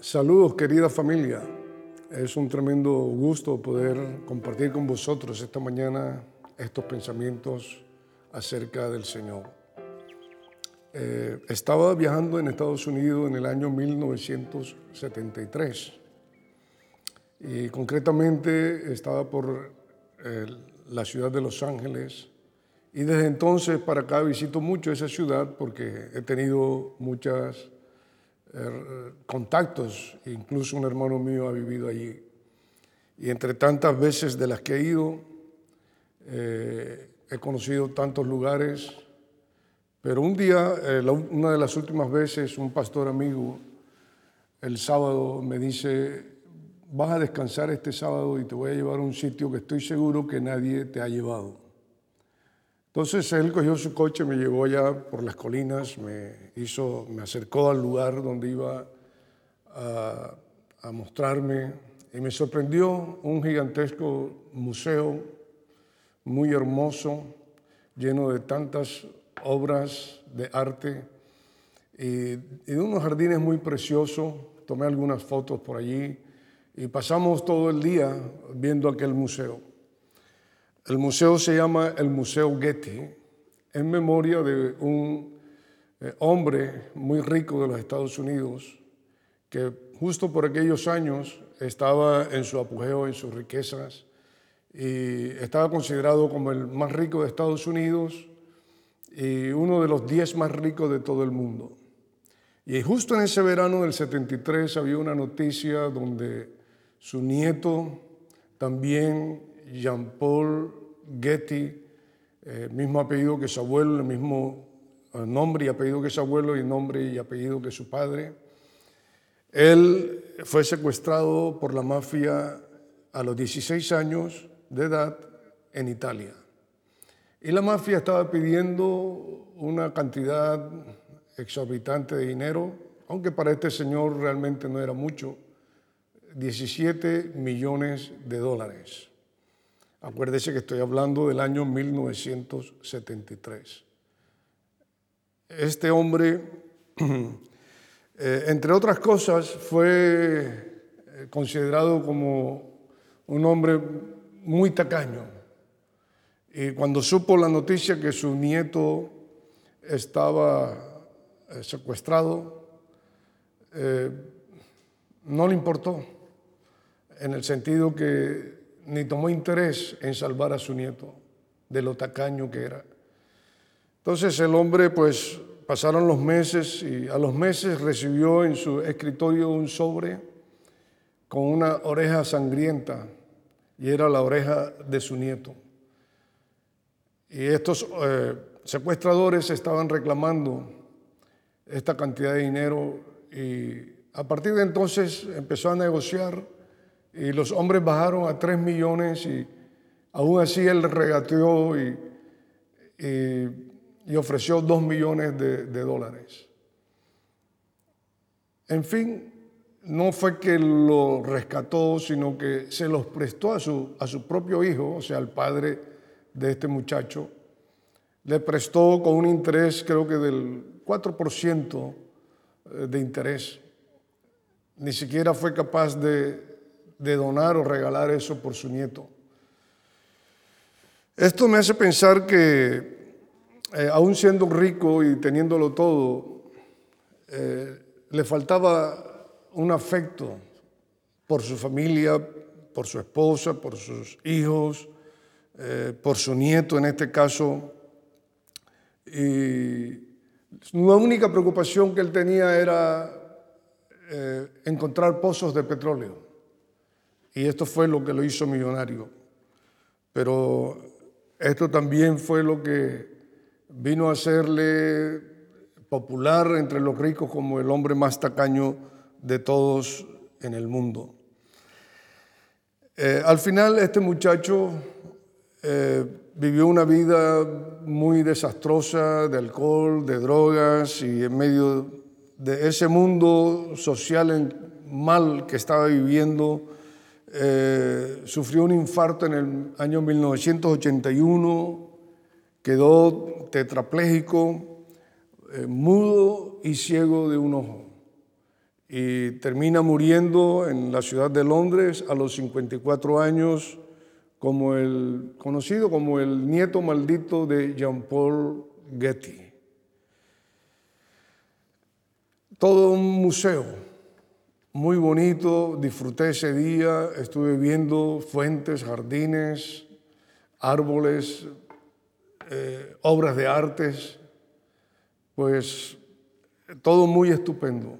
Saludos querida familia. Es un tremendo gusto poder compartir con vosotros esta mañana estos pensamientos acerca del Señor. Eh, estaba viajando en Estados Unidos en el año 1973 y concretamente estaba por eh, la ciudad de Los Ángeles y desde entonces para acá visito mucho esa ciudad porque he tenido muchos eh, contactos, incluso un hermano mío ha vivido allí. Y entre tantas veces de las que he ido, eh, he conocido tantos lugares, pero un día, eh, una de las últimas veces, un pastor amigo, el sábado me dice, vas a descansar este sábado y te voy a llevar a un sitio que estoy seguro que nadie te ha llevado. Entonces él cogió su coche, me llevó allá por las colinas, me, hizo, me acercó al lugar donde iba a, a mostrarme y me sorprendió un gigantesco museo muy hermoso, lleno de tantas obras de arte y, de unos jardines muy preciosos. Tomé algunas fotos por allí y pasamos todo el día viendo aquel museo. El museo se llama el Museo Getty, en memoria de un eh, hombre muy rico de los Estados Unidos que justo por aquellos años estaba en su apogeo, en sus riquezas, y estaba considerado como el más rico de Estados Unidos y uno de los diez más ricos de todo el mundo. Y justo en ese verano del 73 había una noticia donde su nieto también Jean-Paul Getty, eh, mismo apellido que su abuelo, el mismo eh, nombre y apellido que su abuelo y nombre y apellido que su padre. Él fue secuestrado por la mafia a los 16 años de edad en Italia. Y la mafia estaba pidiendo una cantidad exorbitante de dinero, aunque para este señor realmente no era mucho, 17 millones de dólares. Acuérdese que estoy hablando del año 1973. Este hombre, eh, entre otras cosas, fue eh, considerado como un hombre muy tacaño. Y cuando supo la noticia que su nieto estaba eh, secuestrado, no le importó, en el sentido que ni tomó interés en salvar a su nieto de lo tacaño que era. Entonces el hombre, pues pasaron los meses y a los meses recibió en su escritorio un sobre con una oreja sangrienta y era la oreja de su nieto. Y estos eh, secuestradores estaban reclamando esta cantidad de dinero y a partir de entonces empezó a negociar y los hombres bajaron a 3 millones y aún así él regateó y, y, ofreció 2 millones de, dólares. En fin, no fue que lo rescató, sino que se los prestó a su, a su propio hijo, o sea, al padre de este muchacho. Le prestó con un interés, creo que del 4% de interés. Ni siquiera fue capaz de de donar o regalar eso por su nieto. Esto me hace pensar que, eh, aún siendo rico y teniéndolo todo, eh, le faltaba un afecto por su familia, por su esposa, por sus hijos, eh, por su nieto en este caso. Y la única preocupación que él tenía era encontrar pozos de petróleo. Y esto fue lo que lo hizo millonario. Pero esto también fue lo que vino a hacerle popular entre los ricos como el hombre más tacaño de todos en el mundo. Eh, al final este muchacho eh, vivió una vida muy desastrosa de alcohol, de drogas y en medio de ese mundo social mal que estaba viviendo, eh, sufrió un infarto en el año 1981, quedó tetrapléjico, eh, mudo y ciego de un ojo. y termina muriendo en la ciudad de Londres a los 54 años como el conocido como el nieto maldito de Jean-Paul Getty. Todo un museo muy bonito, disfruté ese día, estuve viendo fuentes, jardines, árboles, eh, obras de artes, pues todo muy estupendo.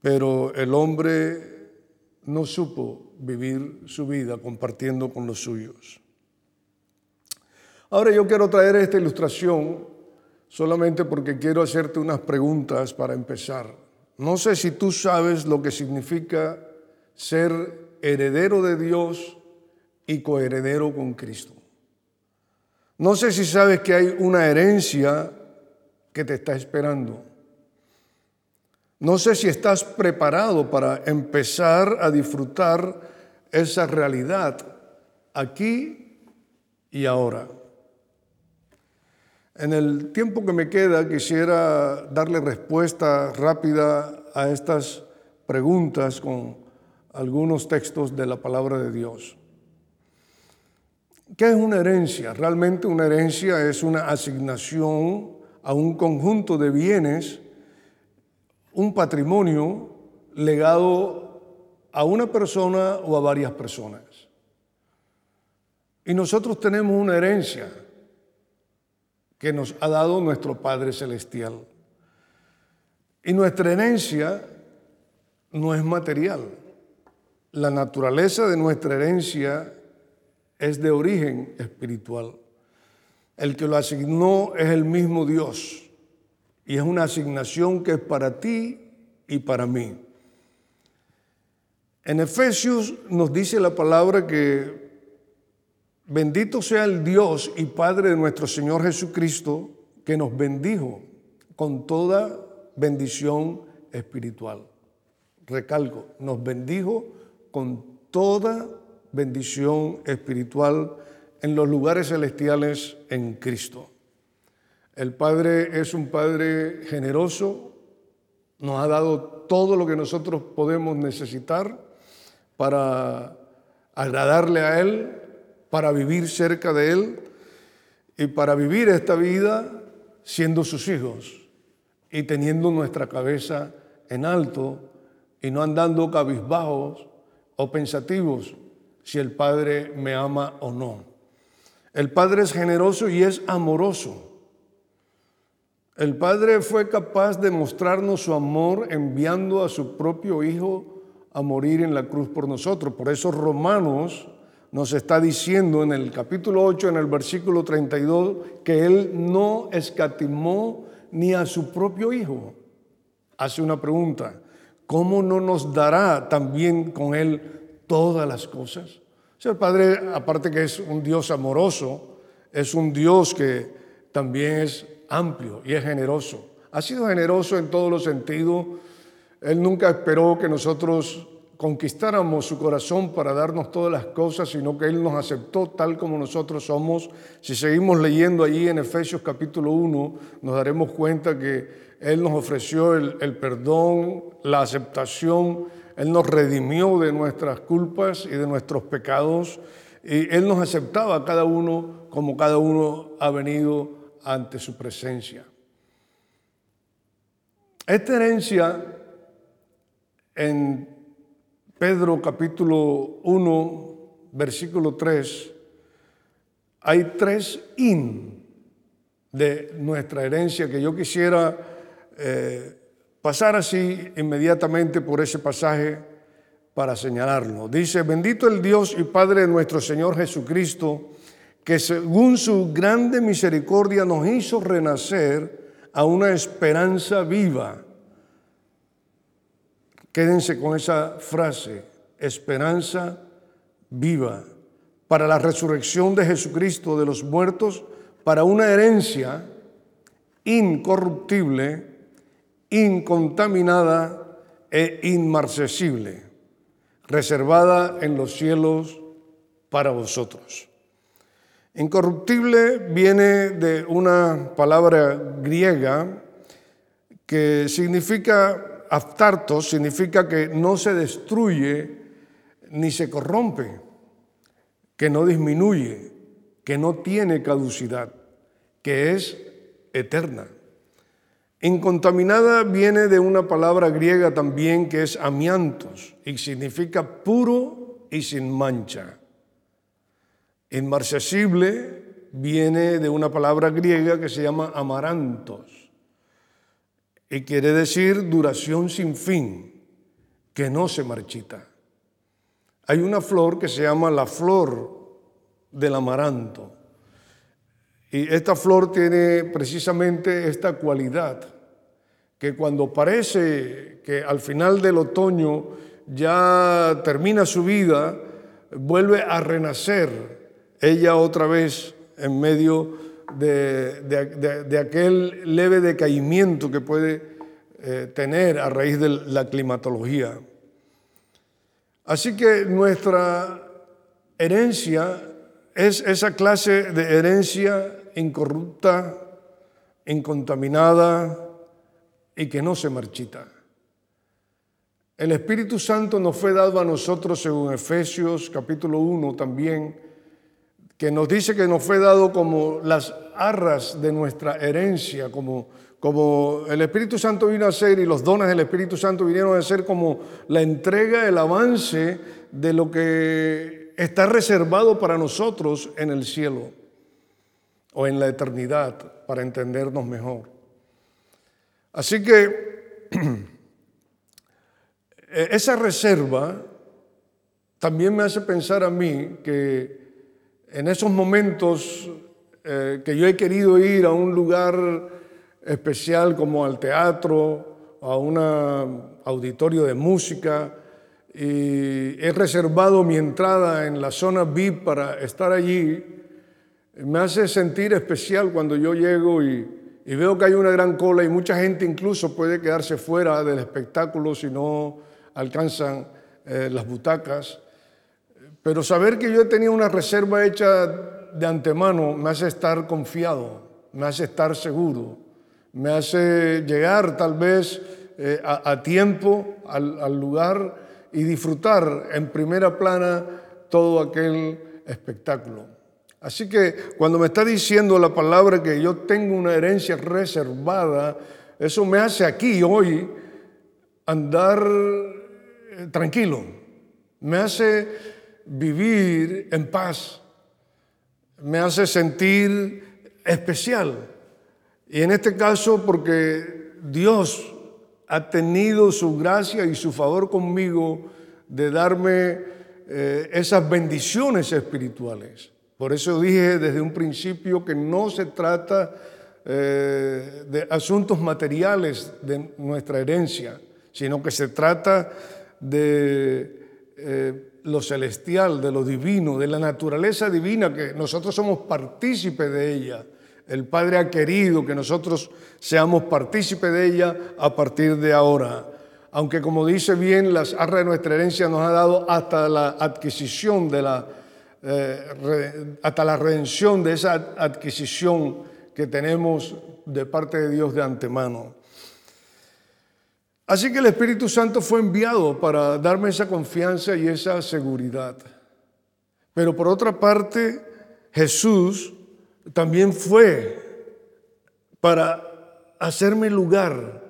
Pero el hombre no supo vivir su vida compartiendo con los suyos. Ahora yo quiero traer esta ilustración solamente porque quiero hacerte unas preguntas para empezar. No sé si tú sabes lo que significa ser heredero de Dios y coheredero con Cristo. No sé si sabes que hay una herencia que te está esperando. No sé si estás preparado para empezar a disfrutar esa realidad aquí y ahora. En el tiempo que me queda quisiera darle respuesta rápida a estas preguntas con algunos textos de la palabra de Dios. ¿Qué es una herencia? Realmente una herencia es una asignación a un conjunto de bienes, un patrimonio legado a una persona o a varias personas. Y nosotros tenemos una herencia que nos ha dado nuestro Padre Celestial. Y nuestra herencia no es material. La naturaleza de nuestra herencia es de origen espiritual. El que lo asignó es el mismo Dios y es una asignación que es para ti y para mí. En Efesios nos dice la palabra que bendito sea el Dios y Padre de nuestro Señor Jesucristo que nos bendijo con toda bendición espiritual. Recalco, nos bendijo con toda bendición espiritual en los lugares celestiales en Cristo. El Padre es un Padre generoso, nos ha dado todo lo que nosotros podemos necesitar para agradarle a Él, para vivir cerca de Él y para vivir esta vida siendo sus hijos y teniendo nuestra cabeza en alto y no andando cabizbajos o pensativos si el Padre me ama o no. El Padre es generoso y es amoroso. El Padre fue capaz de mostrarnos su amor enviando a su propio Hijo a morir en la cruz por nosotros. Por eso Romanos nos está diciendo en el capítulo 8, en el versículo 32, que Él no escatimó ni a su propio Hijo. Hace una pregunta, ¿cómo no nos dará también con Él todas las cosas? el Padre, aparte que es un Dios amoroso, es un Dios que también es amplio y es generoso. Ha sido generoso en todos los sentidos. Él nunca esperó que nosotros conquistáramos su corazón para darnos todas las cosas, sino que Él nos aceptó tal como nosotros somos. Si seguimos leyendo allí en Efesios capítulo 1, nos daremos cuenta que Él nos ofreció el, el perdón, la aceptación, Él nos redimió de nuestras culpas y de nuestros pecados, y Él nos aceptaba a cada uno como cada uno ha venido ante su presencia. Esta herencia en Pedro capítulo 1, versículo 3, hay tres in de nuestra herencia que yo quisiera eh, pasar así inmediatamente por ese pasaje para señalarlo. Dice, bendito el Dios y Padre de nuestro Señor Jesucristo, que según su grande misericordia nos hizo renacer a una esperanza viva. Quédense con esa frase, esperanza viva, para la resurrección de Jesucristo de los muertos, para una herencia incorruptible, incontaminada e inmarcesible, reservada en los cielos para vosotros. Incorruptible viene de una palabra griega que significa aftartos significa que no se destruye ni se corrompe, que no disminuye, que no tiene caducidad, que es eterna. Incontaminada viene de una palabra griega también que es amiantos y significa puro y sin mancha. Inmarcesible viene de una palabra griega que se llama amarantos y quiere decir duración sin fin, que no se marchita. Hay una flor que se llama la flor del amaranto. Y esta flor tiene precisamente esta cualidad, que cuando parece que al final del otoño ya termina su vida, vuelve a renacer ella otra vez en medio de, aquel leve decaimiento que puede eh, tener a raíz de la climatología. Así que nuestra herencia es esa clase de herencia incorrupta, incontaminada y que no se marchita. El Espíritu Santo nos fue dado a nosotros, según Efesios capítulo 1 también, que nos dice que nos fue dado como las arras de nuestra herencia, como, como el Espíritu Santo vino a ser y los dones del Espíritu Santo vinieron a ser como la entrega, el avance de lo que está reservado para nosotros en el cielo o en la eternidad, para entendernos mejor. Así que esa reserva también me hace pensar a mí que en esos momentos eh, que yo he querido ir a un lugar especial como al teatro, a un auditorio de música, y he reservado mi entrada en la zona VIP para estar allí, me hace sentir especial cuando yo llego y, veo que hay una gran cola y mucha gente incluso puede quedarse fuera del espectáculo si no alcanzan eh, las butacas. Pero saber que yo tenía una reserva hecha de antemano me hace estar confiado, me hace estar seguro, me hace llegar tal vez eh, a, tiempo al, al lugar y disfrutar en primera plana todo aquel espectáculo. Así que cuando me está diciendo la palabra que yo tengo una herencia reservada, eso me hace aquí hoy andar eh, tranquilo, me hace vivir en paz, me hace sentir especial. Y en este caso porque Dios ha tenido su gracia y su favor conmigo de darme eh, esas bendiciones espirituales. Por eso dije desde un principio que no se trata eh, de asuntos materiales de nuestra herencia, sino que se trata de eh, lo celestial, de lo divino, de la naturaleza divina, que nosotros somos partícipes de ella. El Padre ha querido que nosotros seamos partícipes de ella a partir de ahora. Aunque como dice bien, las arras de nuestra herencia nos ha dado hasta la adquisición de la, eh, hasta la redención de esa adquisición que tenemos de parte de Dios de antemano. Así que el Espíritu Santo fue enviado para darme esa confianza y esa seguridad. Pero por otra parte, Jesús también fue para hacerme lugar.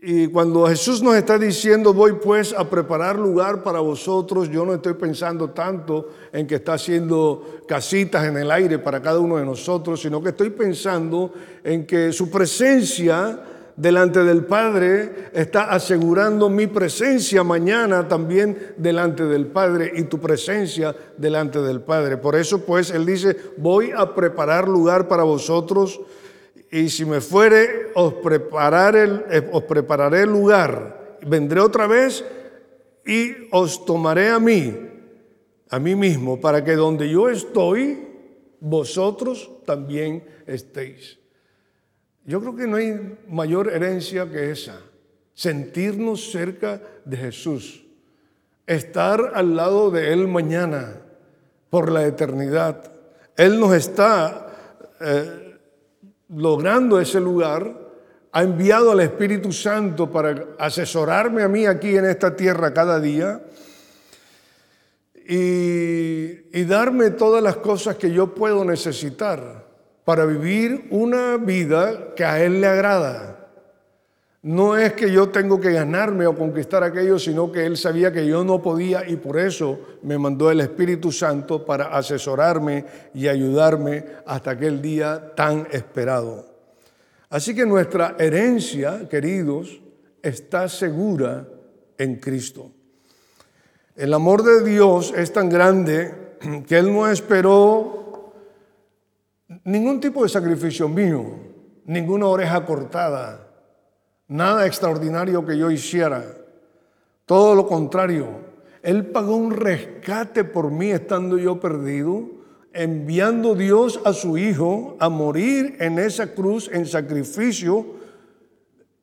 Y cuando Jesús nos está diciendo, voy pues a preparar lugar para vosotros, yo no estoy pensando tanto en que está haciendo casitas en el aire para cada uno de nosotros, sino que estoy pensando en que su presencia delante del Padre, está asegurando mi presencia mañana también delante del Padre y tu presencia delante del Padre. Por eso pues Él dice, voy a preparar lugar para vosotros y si me fuere, os, preparar eh, os prepararé el lugar. Vendré otra vez y os tomaré a mí, a mí mismo, para que donde yo estoy, vosotros también estéis. Yo creo que no hay mayor herencia que esa, sentirnos cerca de Jesús, estar al lado de Él mañana por la eternidad. Él nos está eh, logrando ese lugar. Ha enviado al Espíritu Santo para asesorarme a mí aquí en esta tierra cada día. Y, y darme todas las cosas que yo puedo necesitar para vivir una vida que a Él le agrada. No es que yo tengo que ganarme o conquistar aquello, sino que Él sabía que yo no podía y por eso me mandó el Espíritu Santo para asesorarme y ayudarme hasta aquel día tan esperado. Así que nuestra herencia, queridos, está segura en Cristo. El amor de Dios es tan grande que Él no esperó ningún tipo de sacrificio mío, ninguna oreja cortada nada extraordinario que yo hiciera. Todo lo contrario, Él pagó un rescate por mí estando yo perdido, enviando Dios a su Hijo a morir en esa cruz en sacrificio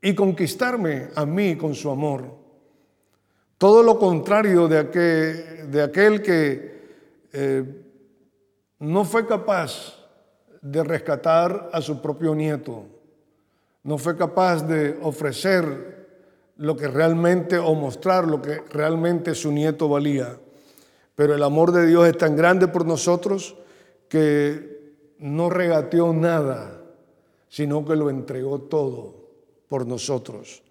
y conquistarme a mí con su amor. Todo lo contrario de aquel, que eh, no fue capaz de rescatar a su propio nieto no fue capaz de ofrecer lo que realmente o mostrar lo que realmente su nieto valía. Pero el amor de Dios es tan grande por nosotros que no regateó nada, sino que lo entregó todo por nosotros.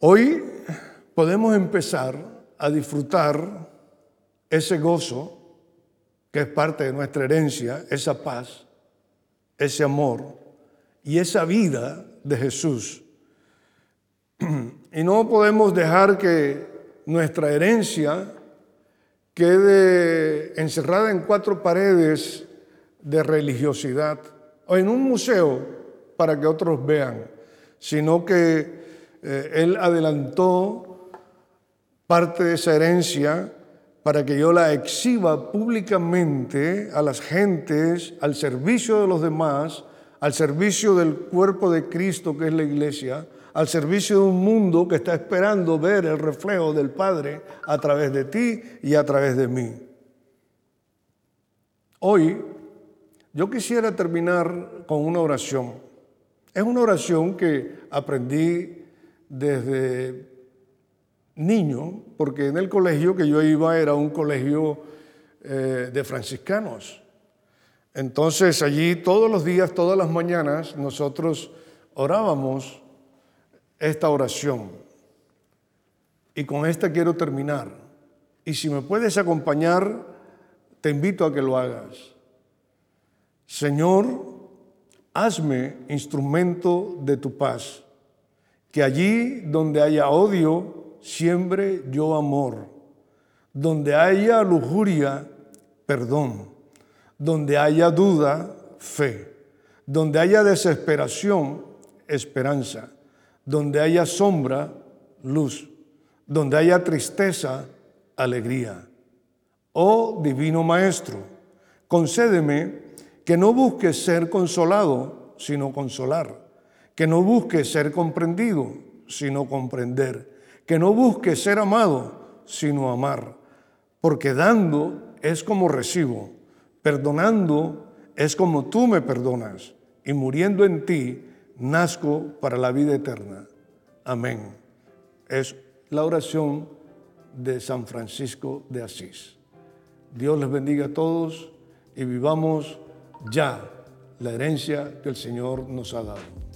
Hoy podemos empezar a disfrutar ese gozo que es parte de nuestra herencia, esa paz, ese amor y esa vida de Jesús. Y no podemos dejar que nuestra herencia quede encerrada en cuatro paredes de religiosidad o en un museo para que otros vean, sino que eh, Él adelantó parte de esa herencia para que yo la exhiba públicamente a las gentes, al servicio de los demás, al servicio del cuerpo de Cristo que es la iglesia, al servicio de un mundo que está esperando ver el reflejo del Padre a través de ti y a través de mí. Hoy yo quisiera terminar con una oración. Es una oración que aprendí desde niño, porque en el colegio que yo iba era un colegio eh, de franciscanos. Entonces allí todos los días, todas las mañanas, nosotros orábamos esta oración. Y con esta quiero terminar. Y si me puedes acompañar, te invito a que lo hagas. Señor, hazme instrumento de tu paz. Que allí donde haya odio, siembre yo amor. Donde haya lujuria, perdón donde haya duda, fe. Donde haya desesperación, esperanza. Donde haya sombra, luz. Donde haya tristeza, alegría. Oh Divino Maestro, concédeme que no busque ser consolado, sino consolar. Que no busque ser comprendido, sino comprender. Que no busque ser amado, sino amar. Porque dando es como recibo Perdonando es como tú me perdonas y muriendo en ti nazco para la vida eterna. Amén. Es la oración de San Francisco de Asís. Dios les bendiga a todos y vivamos ya la herencia que el Señor nos ha dado.